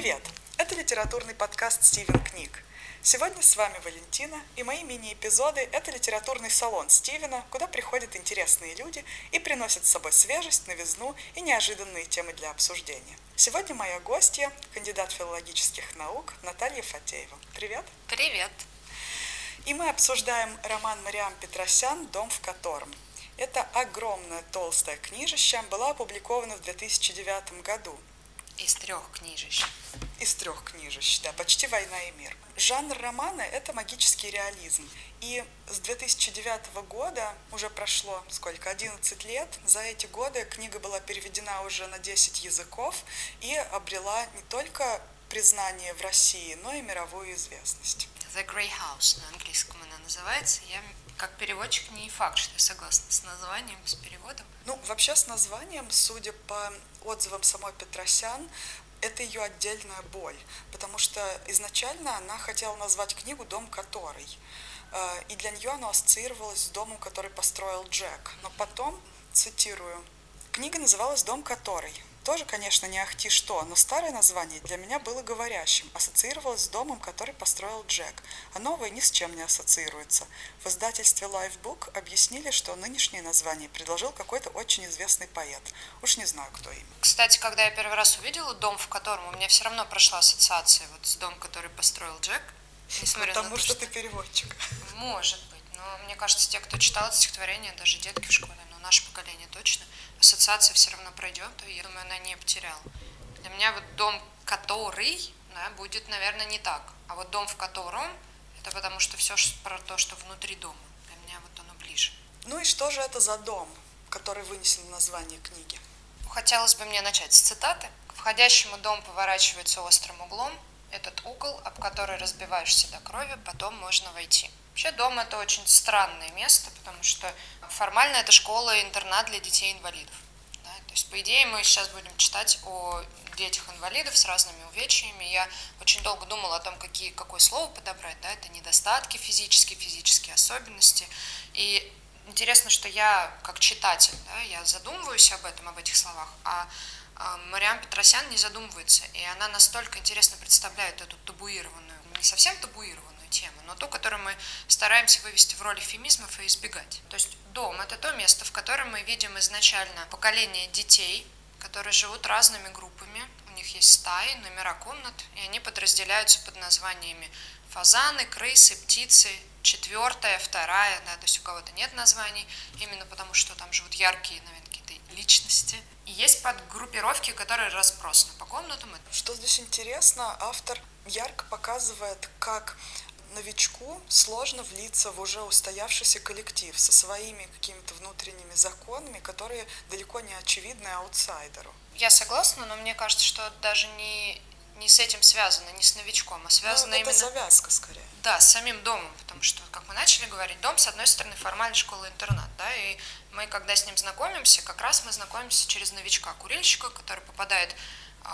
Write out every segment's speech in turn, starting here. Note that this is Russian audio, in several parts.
Привет! Это литературный подкаст «Стивен книг». Сегодня с вами Валентина, и мои мини-эпизоды – это литературный салон Стивена, куда приходят интересные люди и приносят с собой свежесть, новизну и неожиданные темы для обсуждения. Сегодня моя гостья – кандидат филологических наук Наталья Фатеева. Привет! Привет! И мы обсуждаем роман Мариам Петросян «Дом в котором». Это огромная толстая книжища была опубликована в 2009 году. Из трех книжищ. Из трех книжищ, да, почти «Война и мир». Жанр романа – это магический реализм. И с 2009 года уже прошло сколько, 11 лет. За эти годы книга была переведена уже на 10 языков и обрела не только признание в России, но и мировую известность. The Grey House на английском она называется. Я как переводчик не факт, что я согласна с названием, с переводом. Ну, вообще с названием, судя по отзывам самой Петросян, это ее отдельная боль, потому что изначально она хотела назвать книгу «Дом который», э, и для нее она ассоциировалась с домом, который построил Джек. Но потом, цитирую, книга называлась «Дом который», тоже, конечно, не ахти что, но старое название для меня было говорящим, ассоциировалось с домом, который построил Джек, а новое ни с чем не ассоциируется. В издательстве Lifebook объяснили, что нынешнее название предложил какой-то очень известный поэт. Уж не знаю, кто именно. Кстати, когда я первый раз увидела дом, в котором у меня все равно прошла ассоциация вот с домом, который построил Джек, несмотря Потому на то, что, что ты переводчик. Может быть, но мне кажется, те, кто читал это стихотворение, даже детки в школе, наше поколение точно – ассоциация все равно пройдет, и я думаю, она не потеряла. Для меня вот дом, который, да, будет, наверное, не так. А вот дом, в котором, это потому что все про то, что внутри дома. Для меня вот оно ближе. Ну и что же это за дом, который вынесли название книги? Хотелось бы мне начать с цитаты. К входящему дом поворачивается острым углом. Этот угол, об который разбиваешься до крови, потом можно войти. Вообще дом это очень странное место, потому что формально это школа-интернат для детей-инвалидов. Да? То есть, по идее, мы сейчас будем читать о детях-инвалидов с разными увечьями. Я очень долго думала о том, какие, какое слово подобрать. Да? Это недостатки физические, физические особенности. И интересно, что я, как читатель, да, я задумываюсь об этом, об этих словах, а Мариам Петросян не задумывается. И она настолько интересно представляет эту табуированную, не совсем табуированную, тему, но ту, которую мы стараемся вывести в роли фемизмов и избегать. То есть дом – это то место, в котором мы видим изначально поколение детей, которые живут разными группами, у них есть стаи, номера комнат, и они подразделяются под названиями фазаны, крысы, птицы, четвертая, вторая, да, то есть у кого-то нет названий, именно потому что там живут яркие, наверное, какие-то личности. И есть подгруппировки, которые разбросаны по комнатам. Что здесь интересно, автор ярко показывает, как новичку сложно влиться в уже устоявшийся коллектив со своими какими-то внутренними законами, которые далеко не очевидны аутсайдеру. Я согласна, но мне кажется, что даже не, не с этим связано, не с новичком, а связано ну, это именно... завязка скорее. Да, с самим домом, потому что, как мы начали говорить, дом, с одной стороны, формальная школа-интернат, да, и мы, когда с ним знакомимся, как раз мы знакомимся через новичка-курильщика, который попадает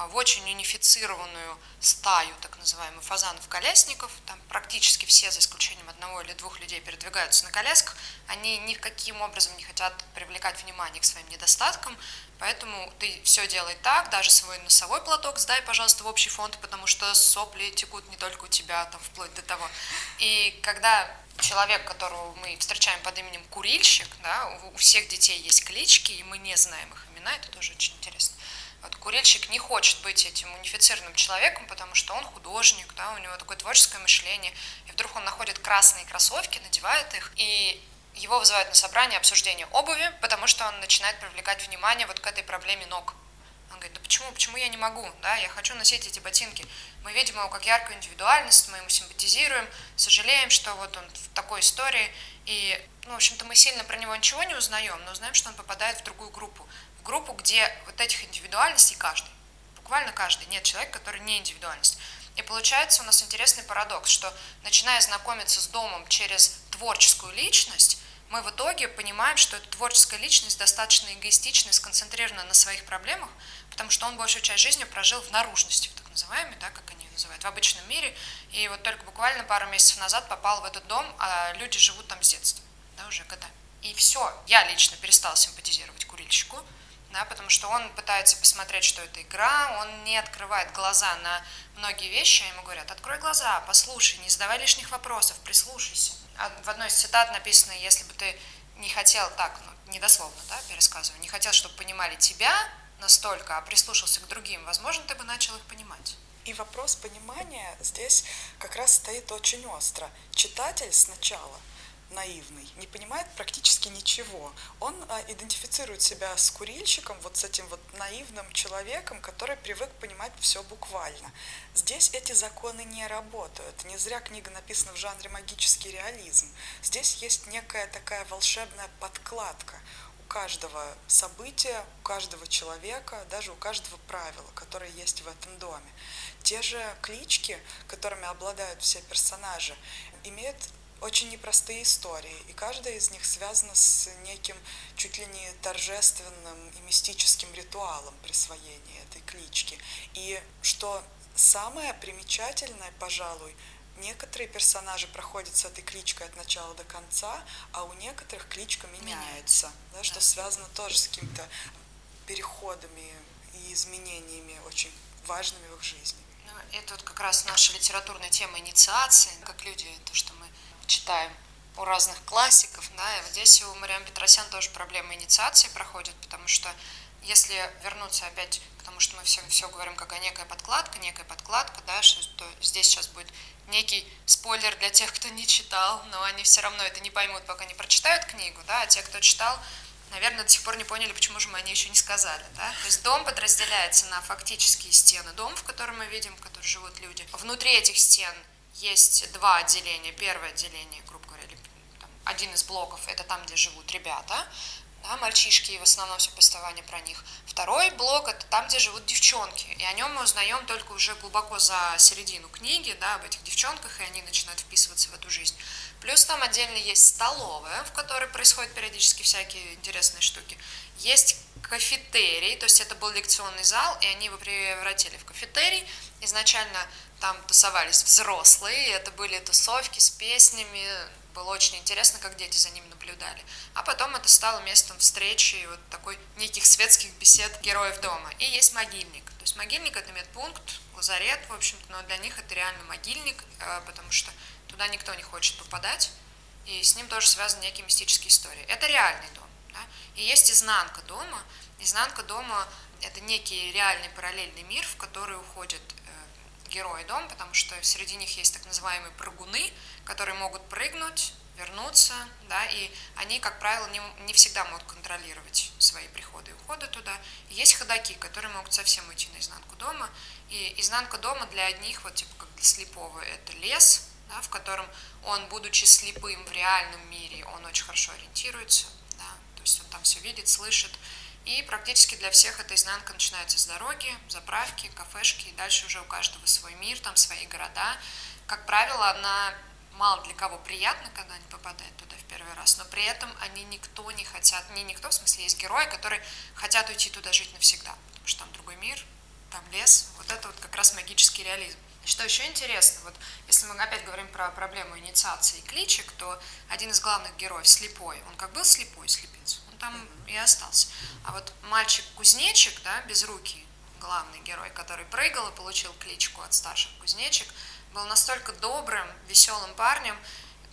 в очень унифицированную стаю так называемых фазанов-колясников. Там практически все, за исключением одного или двух людей, передвигаются на колясках. Они никаким образом не хотят привлекать внимание к своим недостаткам, поэтому ты все делай так, даже свой носовой платок сдай, пожалуйста, в общий фонд, потому что сопли текут не только у тебя, там, вплоть до того. И когда человек, которого мы встречаем под именем Курильщик, да, у всех детей есть клички, и мы не знаем их имена, это тоже очень интересно. Вот курильщик не хочет быть этим унифицированным человеком, потому что он художник, да, у него такое творческое мышление, и вдруг он находит красные кроссовки, надевает их, и его вызывают на собрание обсуждения обуви, потому что он начинает привлекать внимание вот к этой проблеме ног. Он говорит, да почему, почему я не могу, да, я хочу носить эти ботинки. Мы видим его как яркую индивидуальность, мы ему симпатизируем, сожалеем, что вот он в такой истории, и, ну, в общем-то, мы сильно про него ничего не узнаем, но узнаем, что он попадает в другую группу группу, где вот этих индивидуальностей каждый, буквально каждый, нет человека, который не индивидуальность. И получается у нас интересный парадокс, что начиная знакомиться с домом через творческую личность, мы в итоге понимаем, что эта творческая личность достаточно эгоистична и сконцентрирована на своих проблемах, потому что он большую часть жизни прожил в наружности, так называемой, да, как они называют, в обычном мире, и вот только буквально пару месяцев назад попал в этот дом, а люди живут там с детства, да, уже годами. И все, я лично перестала симпатизировать курильщику, да, потому что он пытается посмотреть, что это игра, он не открывает глаза на многие вещи, а ему говорят, открой глаза, послушай, не задавай лишних вопросов, прислушайся. А в одной из цитат написано, если бы ты не хотел так, ну, недословно, да, пересказываю, не хотел, чтобы понимали тебя настолько, а прислушался к другим, возможно, ты бы начал их понимать. И вопрос понимания здесь как раз стоит очень остро. Читатель сначала наивный, не понимает практически ничего. Он а, идентифицирует себя с курильщиком, вот с этим вот наивным человеком, который привык понимать все буквально. Здесь эти законы не работают. Не зря книга написана в жанре магический реализм. Здесь есть некая такая волшебная подкладка у каждого события, у каждого человека, даже у каждого правила, которое есть в этом доме. Те же клички, которыми обладают все персонажи, имеют очень непростые истории, и каждая из них связана с неким чуть ли не торжественным и мистическим ритуалом присвоения этой клички. И что самое примечательное, пожалуй, некоторые персонажи проходят с этой кличкой от начала до конца, а у некоторых кличка меняется, да, что связано тоже с какими-то переходами и изменениями очень важными в их жизни. Ну, это вот как раз наша литературная тема инициации, как люди, то, что мы читаем у разных классиков, да, и здесь у Мариам Петросян тоже проблема инициации проходит, потому что если вернуться опять, потому что мы все, все говорим как о некая подкладка, некая подкладка, да, что здесь сейчас будет некий спойлер для тех, кто не читал, но они все равно это не поймут, пока не прочитают книгу, да, а те, кто читал, наверное, до сих пор не поняли, почему же мы они еще не сказали, да. То есть дом подразделяется на фактические стены, дом, в котором мы видим, в котором живут люди. Внутри этих стен есть два отделения. Первое отделение, грубо говоря, или, там, один из блоков, это там, где живут ребята, да, мальчишки, и в основном все повествование про них. Второй блок – это там, где живут девчонки, и о нем мы узнаем только уже глубоко за середину книги, да, об этих девчонках, и они начинают вписываться в эту жизнь. Плюс там отдельно есть столовая, в которой происходят периодически всякие интересные штуки. Есть кафетерий, то есть это был лекционный зал, и они его превратили в кафетерий. Изначально там тусовались взрослые, это были тусовки с песнями, было очень интересно, как дети за ним наблюдали. А потом это стало местом встречи и вот такой неких светских бесед героев дома. И есть могильник. То есть могильник это медпункт, лазарет, в общем-то, но для них это реально могильник, э, потому что туда никто не хочет попадать, и с ним тоже связаны некие мистические истории. Это реальный дом. Да? И есть изнанка дома. Изнанка дома – это некий реальный параллельный мир, в который уходят герои дом, потому что среди них есть так называемые прыгуны, которые могут прыгнуть, вернуться, да, и они, как правило, не, не всегда могут контролировать свои приходы и уходы туда. Есть ходаки, которые могут совсем уйти на изнанку дома, и изнанка дома для одних, вот типа как для слепого, это лес, да, в котором он, будучи слепым в реальном мире, он очень хорошо ориентируется, да, то есть он там все видит, слышит, и практически для всех эта изнанка начинается с дороги, заправки, кафешки, и дальше уже у каждого свой мир, там свои города. Как правило, она мало для кого приятна, когда они попадают туда в первый раз, но при этом они никто не хотят, не никто, в смысле есть герои, которые хотят уйти туда жить навсегда, потому что там другой мир, там лес, вот это вот как раз магический реализм. Что еще интересно, вот если мы опять говорим про проблему инициации кличек, то один из главных героев слепой, он как был слепой слепец, там и остался. А вот мальчик-кузнечик, да, без руки, главный герой, который прыгал и получил кличку от старших кузнечик, был настолько добрым, веселым парнем,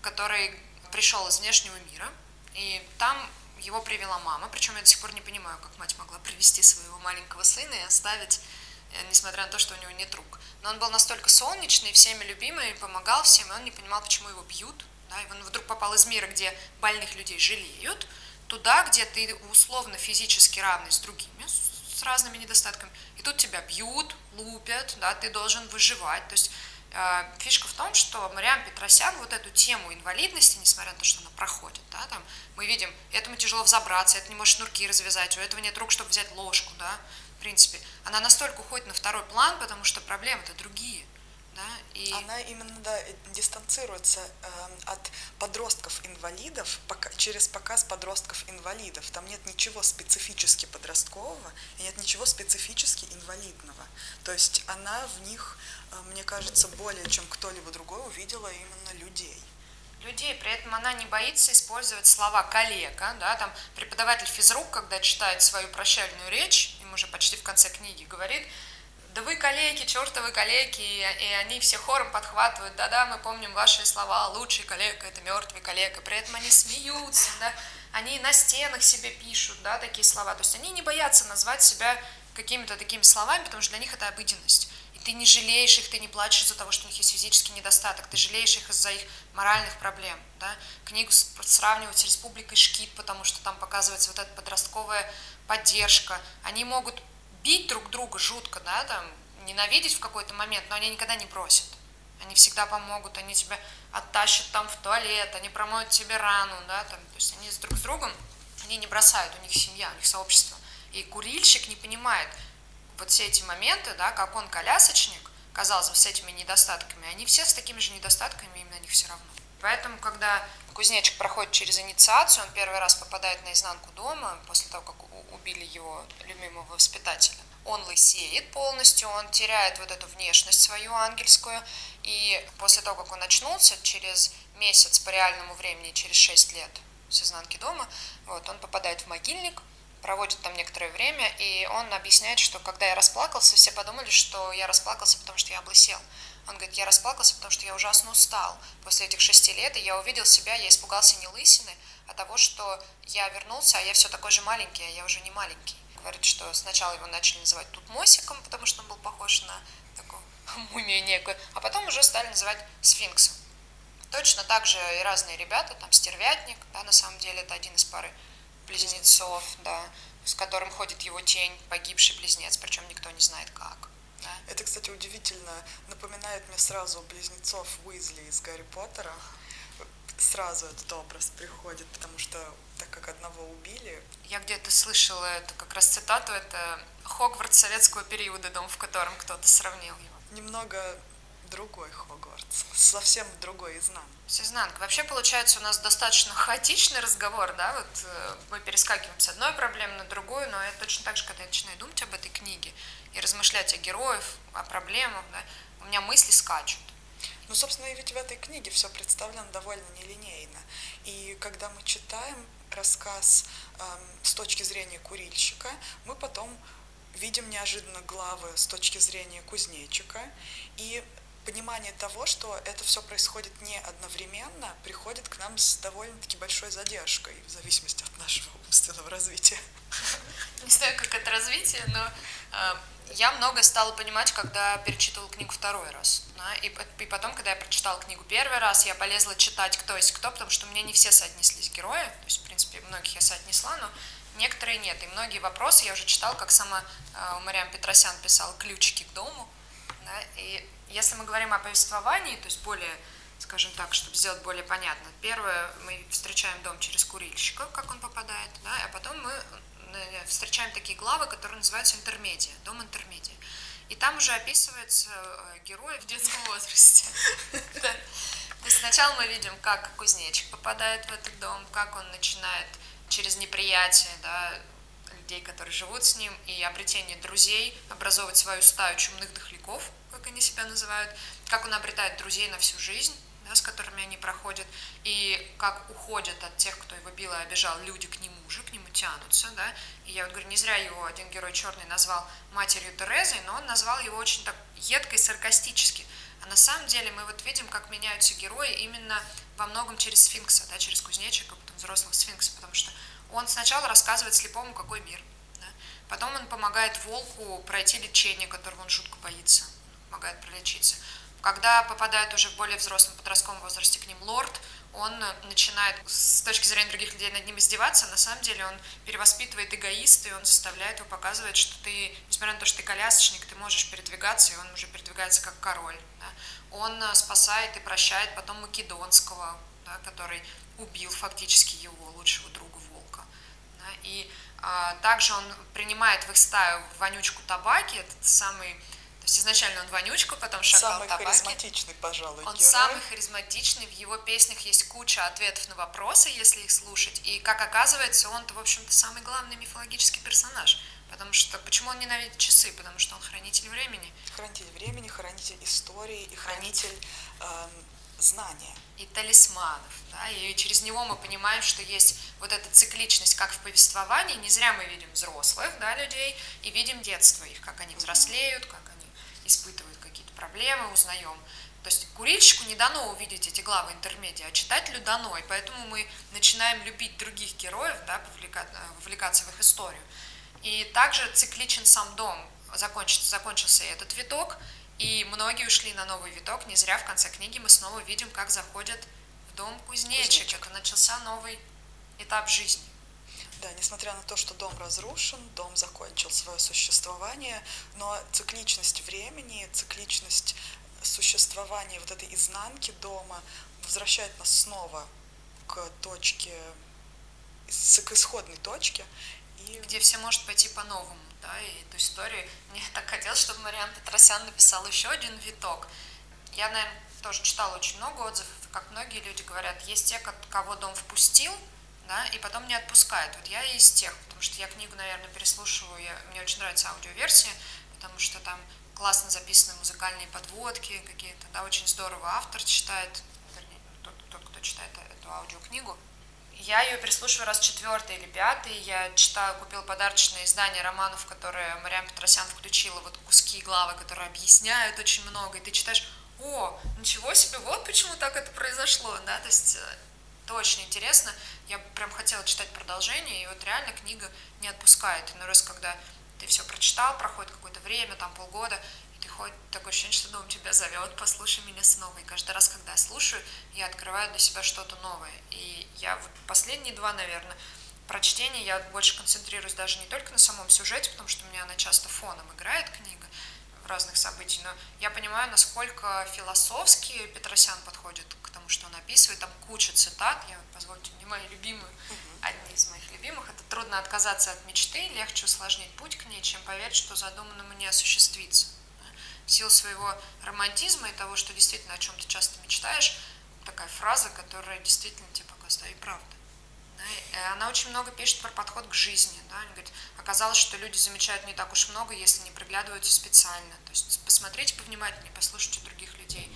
который пришел из внешнего мира, и там его привела мама, причем я до сих пор не понимаю, как мать могла привести своего маленького сына и оставить, э, несмотря на то, что у него нет рук. Но он был настолько солнечный, всеми любимый, помогал всем, и он не понимал, почему его бьют. Да, и он вдруг попал из мира, где больных людей жалеют, туда, где ты условно физически равный с другими, с разными недостатками, и тут тебя бьют, лупят, да, ты должен выживать. То есть э, фишка в том, что Мариам Петросян вот эту тему инвалидности, несмотря на то, что она проходит, да, там, мы видим, этому тяжело взобраться, это не может шнурки развязать, у этого нет рук, чтобы взять ложку, да, в принципе, она настолько уходит на второй план, потому что проблемы-то другие. Да, и... Она именно да, дистанцируется э, от подростков-инвалидов пока, через показ подростков-инвалидов. Там нет ничего специфически подросткового и нет ничего специфически инвалидного. То есть она в них, э, мне кажется, более чем кто-либо другой увидела именно людей. людей, при этом она не боится использовать слова коллега, да, там преподаватель физрук, когда читает свою прощальную речь, им уже почти в конце книги говорит, да вы коллеги, чертовы коллеги, и они все хором подхватывают, да-да, мы помним ваши слова, лучший коллега – это мертвый коллега, при этом они смеются, да, они на стенах себе пишут, да, такие слова, то есть они не боятся назвать себя какими-то такими словами, потому что для них это обыденность. И ты не жалеешь их, ты не плачешь из-за того, что у них есть физический недостаток, ты жалеешь их из-за их моральных проблем. Да? Книгу сравнивать с Республикой Шкит, потому что там показывается вот эта подростковая поддержка. Они могут бить друг друга жутко, да, там, ненавидеть в какой-то момент, но они никогда не бросят. Они всегда помогут, они тебя оттащат там в туалет, они промоют тебе рану, да, там, то есть они с друг с другом, они не бросают, у них семья, у них сообщество. И курильщик не понимает вот все эти моменты, да, как он колясочник, казалось бы, с этими недостатками, они все с такими же недостатками, им на них все равно. Поэтому, когда кузнечик проходит через инициацию, он первый раз попадает на изнанку дома, после того, как убили его любимого воспитателя. Он лысеет полностью, он теряет вот эту внешность свою ангельскую, и после того, как он очнулся, через месяц по реальному времени, через 6 лет с изнанки дома, вот, он попадает в могильник, проводит там некоторое время, и он объясняет, что когда я расплакался, все подумали, что я расплакался, потому что я облысел. Он говорит, я расплакался, потому что я ужасно устал после этих шести лет, и я увидел себя, я испугался не лысины, а того, что я вернулся, а я все такой же маленький, а я уже не маленький. Говорит, что сначала его начали называть Тутмосиком, потому что он был похож на такую мумию некую, а потом уже стали называть сфинксом. Точно так же и разные ребята, там стервятник, да, на самом деле это один из пары близнецов, да, с которым ходит его тень, погибший близнец, причем никто не знает как. Да. Это, кстати, удивительно. Напоминает мне сразу близнецов Уизли из Гарри Поттера. Сразу этот образ приходит, потому что так как одного убили. Я где-то слышала это как раз цитату, это Хогвартс советского периода, дом, в котором кто-то сравнил его. Немного другой Хогвартс, совсем другой изнанка. С изнанкой. Вообще, получается, у нас достаточно хаотичный разговор, да, вот э, мы перескакиваем с одной проблемы на другую, но это точно так же, когда я начинаю думать об этой книге и размышлять о героях, о проблемах, да, у меня мысли скачут. Ну, собственно, и ведь в этой книге все представлено довольно нелинейно. И когда мы читаем рассказ э, с точки зрения курильщика, мы потом видим неожиданно главы с точки зрения кузнечика, и понимание того, что это все происходит не одновременно, приходит к нам с довольно-таки большой задержкой, в зависимости от нашего умственного развития. Не знаю, как это развитие, но э, я многое стала понимать, когда перечитывала книгу второй раз. Да? И, и потом, когда я прочитала книгу первый раз, я полезла читать, кто есть кто, потому что мне не все соотнеслись герои, то есть, в принципе, многих я соотнесла, но некоторые нет. И многие вопросы я уже читала, как сама э, Мариам Петросян писала «Ключики к дому». Да? И если мы говорим о повествовании, то есть более, скажем так, чтобы сделать более понятно, первое, мы встречаем дом через курильщика, как он попадает, да, а потом мы э, встречаем такие главы, которые называются интермедиа, дом интермедиа. И там уже описываются э, герои в детском возрасте. То есть сначала мы видим, как кузнечик попадает в этот дом, как он начинает через неприятие, да, людей, которые живут с ним, и обретение друзей, образовывать свою стаю чумных дохляков, как они себя называют, как он обретает друзей на всю жизнь, да, с которыми они проходят, и как уходят от тех, кто его бил и обижал, люди к нему же, к нему тянутся, да, и я вот говорю, не зря его один герой черный назвал матерью Терезой, но он назвал его очень так едко и саркастически, а на самом деле мы вот видим, как меняются герои именно во многом через сфинкса, да, через кузнечика, потом взрослого сфинкса, потому что он сначала рассказывает слепому, какой мир, да, потом он помогает волку пройти лечение, которого он жутко боится, помогает пролечиться. Когда попадает уже в более взрослом подростковом возрасте к ним лорд, он начинает с точки зрения других людей над ним издеваться, на самом деле он перевоспитывает эгоиста, и он заставляет его показывать, что ты, несмотря на то, что ты колясочник, ты можешь передвигаться, и он уже передвигается как король. Да? Он э, спасает и прощает потом Македонского, да, который убил фактически его лучшего друга? И а, также он принимает в их стаю вонючку табаки, этот самый то есть изначально он вонючка, потом шакал Самый табаки. харизматичный, пожалуй, Он герой. самый харизматичный, в его песнях есть куча ответов на вопросы, если их слушать. И, как оказывается, он-то, в общем-то, самый главный мифологический персонаж. Потому что, почему он ненавидит часы? Потому что он хранитель времени. Хранитель времени, хранитель истории и хранитель, хранитель э, знания. И талисманов. Да? И через него мы понимаем, что есть вот эта цикличность, как в повествовании. Не зря мы видим взрослых да, людей и видим детство их, как они взрослеют, как они испытывают какие-то проблемы, узнаем. То есть курильщику не дано увидеть эти главы интермедиа, а читателю дано, и поэтому мы начинаем любить других героев, да, вовлекаться в их историю. И также цикличен сам дом. Закончился, закончился этот виток, и многие ушли на новый виток. Не зря в конце книги мы снова видим, как заходят в дом кузнечик. кузнечик. Это начался новый этап жизни. Да, несмотря на то, что дом разрушен, дом закончил свое существование, но цикличность времени, цикличность существования вот этой изнанки дома возвращает нас снова к точке, к исходной точке. И... Где все может пойти по-новому да, и эту историю. Мне так хотелось, чтобы Мариан Петросян написал еще один виток. Я, наверное, тоже читала очень много отзывов, как многие люди говорят, есть те, кого дом впустил, да, и потом не отпускает. Вот я из тех, потому что я книгу, наверное, переслушиваю, я, мне очень нравится аудиоверсия, потому что там классно записаны музыкальные подводки какие-то, да, очень здорово автор читает, вернее, тот, тот, кто читает эту аудиокнигу, я ее переслушиваю раз четвертый или пятый. Я читаю, купила подарочное издание романов, которые Мариам Петросян включила, вот куски главы, которые объясняют очень много. И ты читаешь, о, ничего себе, вот почему так это произошло, да, то есть э, это очень интересно. Я прям хотела читать продолжение, и вот реально книга не отпускает. На раз, когда ты все прочитал, проходит какое-то время, там полгода, приходит такое ощущение, что дом тебя зовет, послушай меня снова. И каждый раз, когда я слушаю, я открываю для себя что-то новое. И я вот последние два, наверное, прочтения я больше концентрируюсь даже не только на самом сюжете, потому что у меня она часто фоном играет, книга, в разных событий, но я понимаю, насколько философски Петросян подходит к тому, что он описывает. Там куча цитат, я, позвольте мне, мои любимые, одни из моих любимых. Это трудно отказаться от мечты, легче усложнить путь к ней, чем поверить, что задуманному не осуществится в силу своего романтизма и того, что действительно о чем ты часто мечтаешь, такая фраза, которая действительно тебе показывает, да, и правда. Да, и она очень много пишет про подход к жизни. Да, она говорит, оказалось, что люди замечают не так уж много, если не приглядываются специально. То есть посмотрите повнимательнее, послушайте других людей.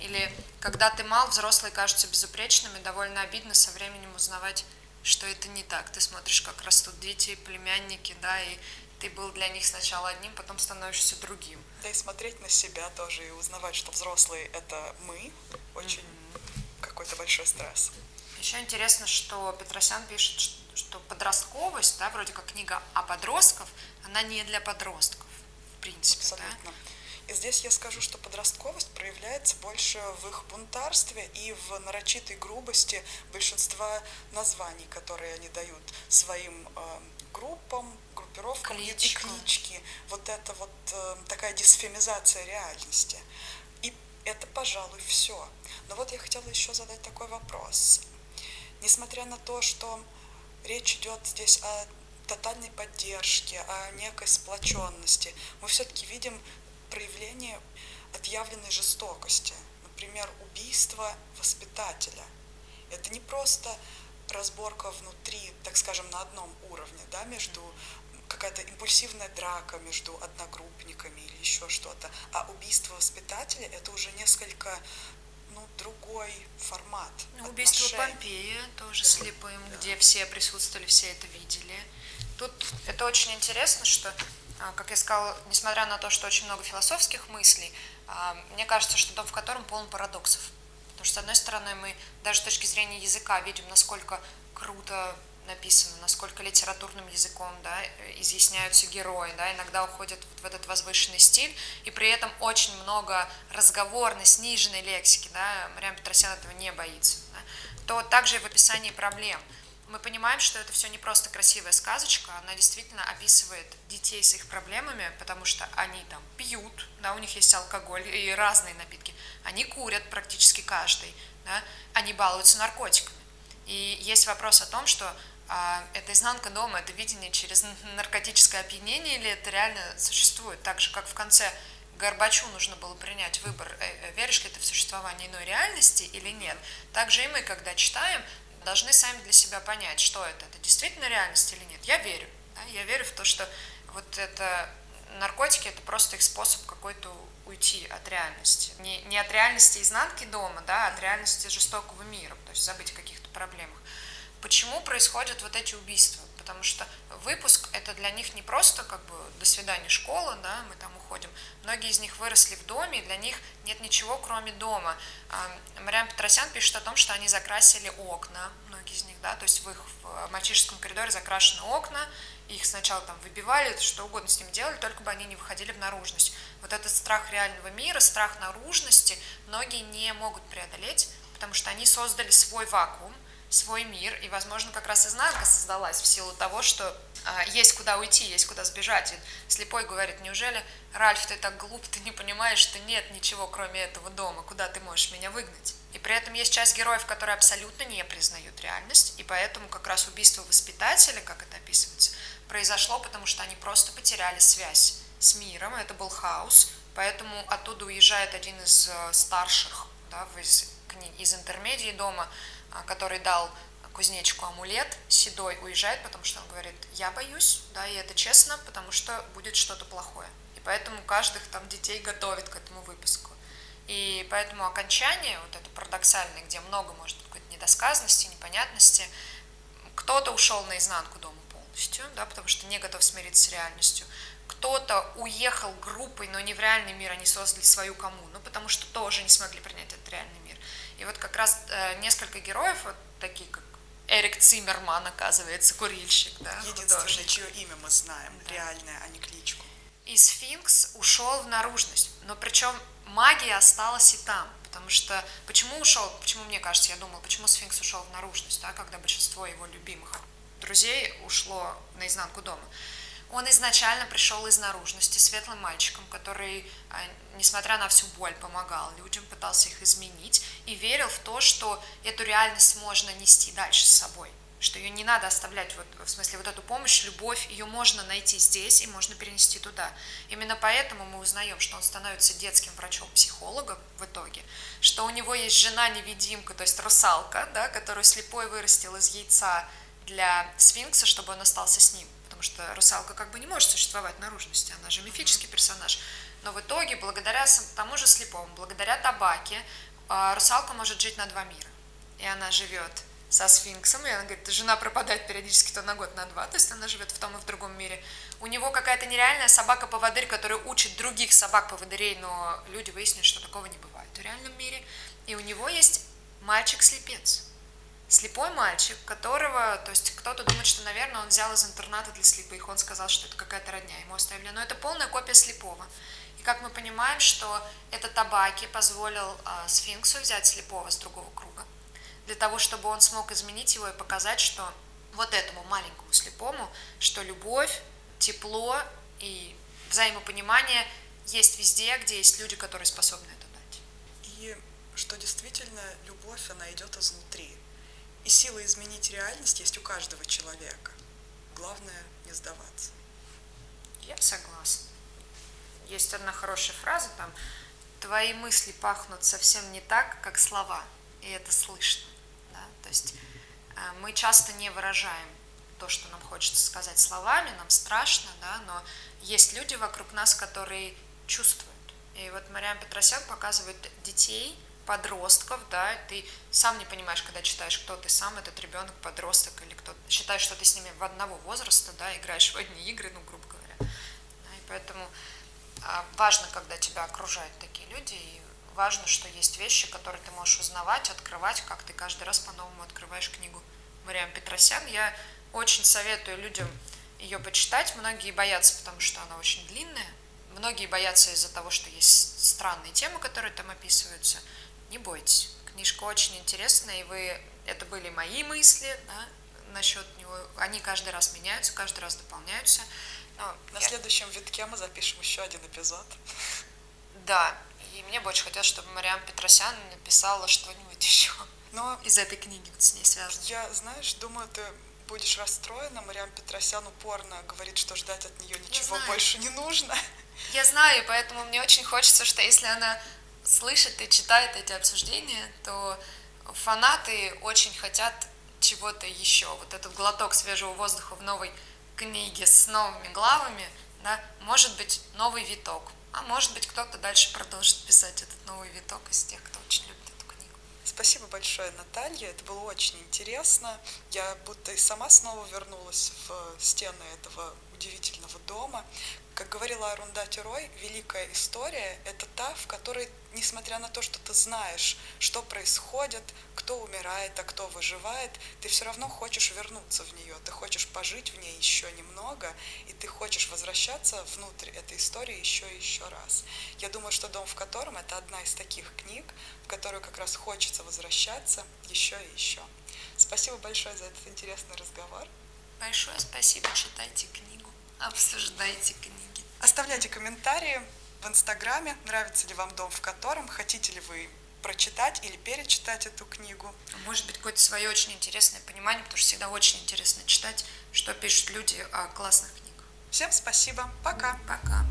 Или когда ты мал, взрослые кажутся безупречными, довольно обидно со временем узнавать, что это не так. Ты смотришь, как растут дети, племянники, да, и ты был для них сначала одним, потом становишься другим. Да и смотреть на себя тоже и узнавать, что взрослые это мы, очень mm-hmm. какой-то большой стресс. Еще интересно, что Петросян пишет, что подростковость, да, вроде как книга о подростках, она не для подростков, в принципе. Абсолютно. Да? И здесь я скажу, что подростковость проявляется больше в их бунтарстве и в нарочитой грубости большинства названий, которые они дают своим э, группам, группировкам Кличка. и клички. Вот это вот э, такая дисфемизация реальности. И это, пожалуй, все. Но вот я хотела еще задать такой вопрос. Несмотря на то, что речь идет здесь о тотальной поддержке, о некой сплоченности, мы все-таки видим проявление отъявленной жестокости. Например, убийство воспитателя. Это не просто разборка внутри, так скажем, на одном уровне, да, между какая-то импульсивная драка между одногруппниками или еще что-то, а убийство воспитателя это уже несколько ну, другой формат. Ну, убийство Помпея тоже да. слепым, да. где все присутствовали, все это видели. Тут это очень интересно, что а, как я сказала, несмотря на то, что очень много философских мыслей, а, мне кажется, что дом в котором полон парадоксов. Потому что, с одной стороны, мы даже с точки зрения языка видим, насколько круто написано, насколько литературным языком да, изъясняются герои, да, иногда уходят в этот возвышенный стиль, и при этом очень много разговорной, сниженной лексики, да, Мариам Петросян этого не боится, да, то также и в описании проблем – мы понимаем, что это все не просто красивая сказочка, она действительно описывает детей с их проблемами, потому что они там пьют, да, у них есть алкоголь и разные напитки, они курят практически каждый, да, они балуются наркотиками. И есть вопрос о том, что а, это изнанка дома, это видение через наркотическое опьянение или это реально существует, так же, как в конце Горбачу нужно было принять выбор, э, э, веришь ли ты в существование иной реальности или нет. Также и мы, когда читаем, должны сами для себя понять, что это, это действительно реальность или нет. Я верю. Да? Я верю в то, что вот это наркотики это просто их способ какой-то уйти от реальности. Не, не от реальности изнанки дома, да, а от реальности жестокого мира, то есть забыть о каких-то проблемах. Почему происходят вот эти убийства? Потому что выпуск это для них не просто как бы до свидания школа, да, мы там уходим. Многие из них выросли в доме, и для них нет ничего, кроме дома. Мариан Петросян пишет о том, что они закрасили окна, многие из них, да, то есть в их в мальчишеском коридоре закрашены окна, их сначала там выбивали, что угодно с ними делали, только бы они не выходили в наружность. Вот этот страх реального мира, страх наружности многие не могут преодолеть, потому что они создали свой вакуум, свой мир, и, возможно, как раз изнанка создалась в силу того, что а, есть куда уйти, есть куда сбежать. И слепой говорит, неужели, Ральф, ты так глуп, ты не понимаешь, что нет ничего, кроме этого дома, куда ты можешь меня выгнать? И при этом есть часть героев, которые абсолютно не признают реальность, и поэтому как раз убийство воспитателя, как это описывается, произошло, потому что они просто потеряли связь с миром, это был хаос, поэтому оттуда уезжает один из э, старших да, из, из интермедии дома, который дал кузнечку амулет, седой уезжает, потому что он говорит, я боюсь, да, и это честно, потому что будет что-то плохое. И поэтому каждых там детей готовит к этому выпуску. И поэтому окончание, вот это парадоксальное, где много, может быть, какой-то недосказанности, непонятности, кто-то ушел наизнанку дома полностью, да, потому что не готов смириться с реальностью, кто-то уехал группой, но не в реальный мир, они создали свою коммуну, потому что тоже не смогли принять этот реальный мир. И вот как раз э, несколько героев, вот такие как Эрик Циммерман, оказывается, курильщик, да, Единственное, чье имя мы знаем, да. реальное, а не кличку. И Сфинкс ушел в наружность, но причем магия осталась и там, потому что почему ушел, почему мне кажется, я думала, почему Сфинкс ушел в наружность, да, когда большинство его любимых друзей ушло наизнанку дома. Он изначально пришел из наружности светлым мальчиком, который, а, несмотря на всю боль, помогал людям, пытался их изменить и верил в то, что эту реальность можно нести дальше с собой, что ее не надо оставлять, вот, в смысле, вот эту помощь, любовь, ее можно найти здесь и можно перенести туда. Именно поэтому мы узнаем, что он становится детским врачом-психологом в итоге, что у него есть жена-невидимка, то есть русалка, да, которую слепой вырастил из яйца для сфинкса, чтобы он остался с ним что русалка как бы не может существовать наружности, она же мифический персонаж. Но в итоге, благодаря тому же слепому, благодаря табаке, а, русалка может жить на два мира. И она живет со сфинксом, и она говорит, жена пропадает периодически то на год, на два, то есть она живет в том и в другом мире. У него какая-то нереальная собака-поводырь, которая учит других собак-поводырей, но люди выяснили, что такого не бывает в реальном мире. И у него есть мальчик-слепец слепой мальчик, которого, то есть кто-то думает, что, наверное, он взял из интерната для слепых, он сказал, что это какая-то родня, ему оставили, но это полная копия слепого. И как мы понимаем, что этот табаки позволил э, сфинксу взять слепого с другого круга, для того, чтобы он смог изменить его и показать, что вот этому маленькому слепому, что любовь, тепло и взаимопонимание есть везде, где есть люди, которые способны это дать. И что действительно любовь, она идет изнутри и сила изменить реальность есть у каждого человека. Главное не сдаваться. Я согласна. Есть одна хорошая фраза там, твои мысли пахнут совсем не так, как слова, и это слышно. Да? То есть э, мы часто не выражаем то, что нам хочется сказать словами, нам страшно, да, но есть люди вокруг нас, которые чувствуют. И вот Мариам Петросян показывает детей, подростков, да, ты сам не понимаешь, когда читаешь, кто ты сам, этот ребенок, подросток, или кто считаешь, что ты с ними в одного возраста, да, играешь в одни игры, ну, грубо говоря. Да, и поэтому а, важно, когда тебя окружают такие люди, и важно, что есть вещи, которые ты можешь узнавать, открывать, как ты каждый раз по-новому открываешь книгу Мариам Петросян. Я очень советую людям ее почитать, многие боятся, потому что она очень длинная, многие боятся из-за того, что есть странные темы, которые там описываются – не бойтесь. Книжка очень интересная, и вы, это были мои мысли да, насчет него. Они каждый раз меняются, каждый раз дополняются. Но На я... следующем витке мы запишем еще один эпизод. Да, и мне бы очень хотелось, чтобы Мариам Петросян написала что-нибудь еще Но из этой книги вот с ней связано. Я, знаешь, думаю, ты будешь расстроена. Мариам Петросян упорно говорит, что ждать от нее ничего больше не нужно. Я знаю, поэтому мне очень хочется, что если она слышит и читает эти обсуждения, то фанаты очень хотят чего-то еще. Вот этот глоток свежего воздуха в новой книге с новыми главами, да, может быть новый виток А может быть, кто-то дальше продолжит писать этот новый виток из тех, кто очень любит эту книгу. Спасибо большое, Наталья. Это было очень интересно. Я будто и сама снова вернулась в стены этого удивительного дома. Как говорила Арундати Рой, великая история – это та, в которой, несмотря на то, что ты знаешь, что происходит, кто умирает, а кто выживает, ты все равно хочешь вернуться в нее, ты хочешь пожить в ней еще немного, и ты хочешь возвращаться внутрь этой истории еще и еще раз. Я думаю, что «Дом в котором» – это одна из таких книг, в которую как раз хочется возвращаться еще и еще. Спасибо большое за этот интересный разговор. Большое спасибо, читайте книгу, обсуждайте книгу. Оставляйте комментарии в Инстаграме, нравится ли вам дом в котором, хотите ли вы прочитать или перечитать эту книгу. Может быть, какое-то свое очень интересное понимание, потому что всегда очень интересно читать, что пишут люди о классных книгах. Всем спасибо. Пока. Пока.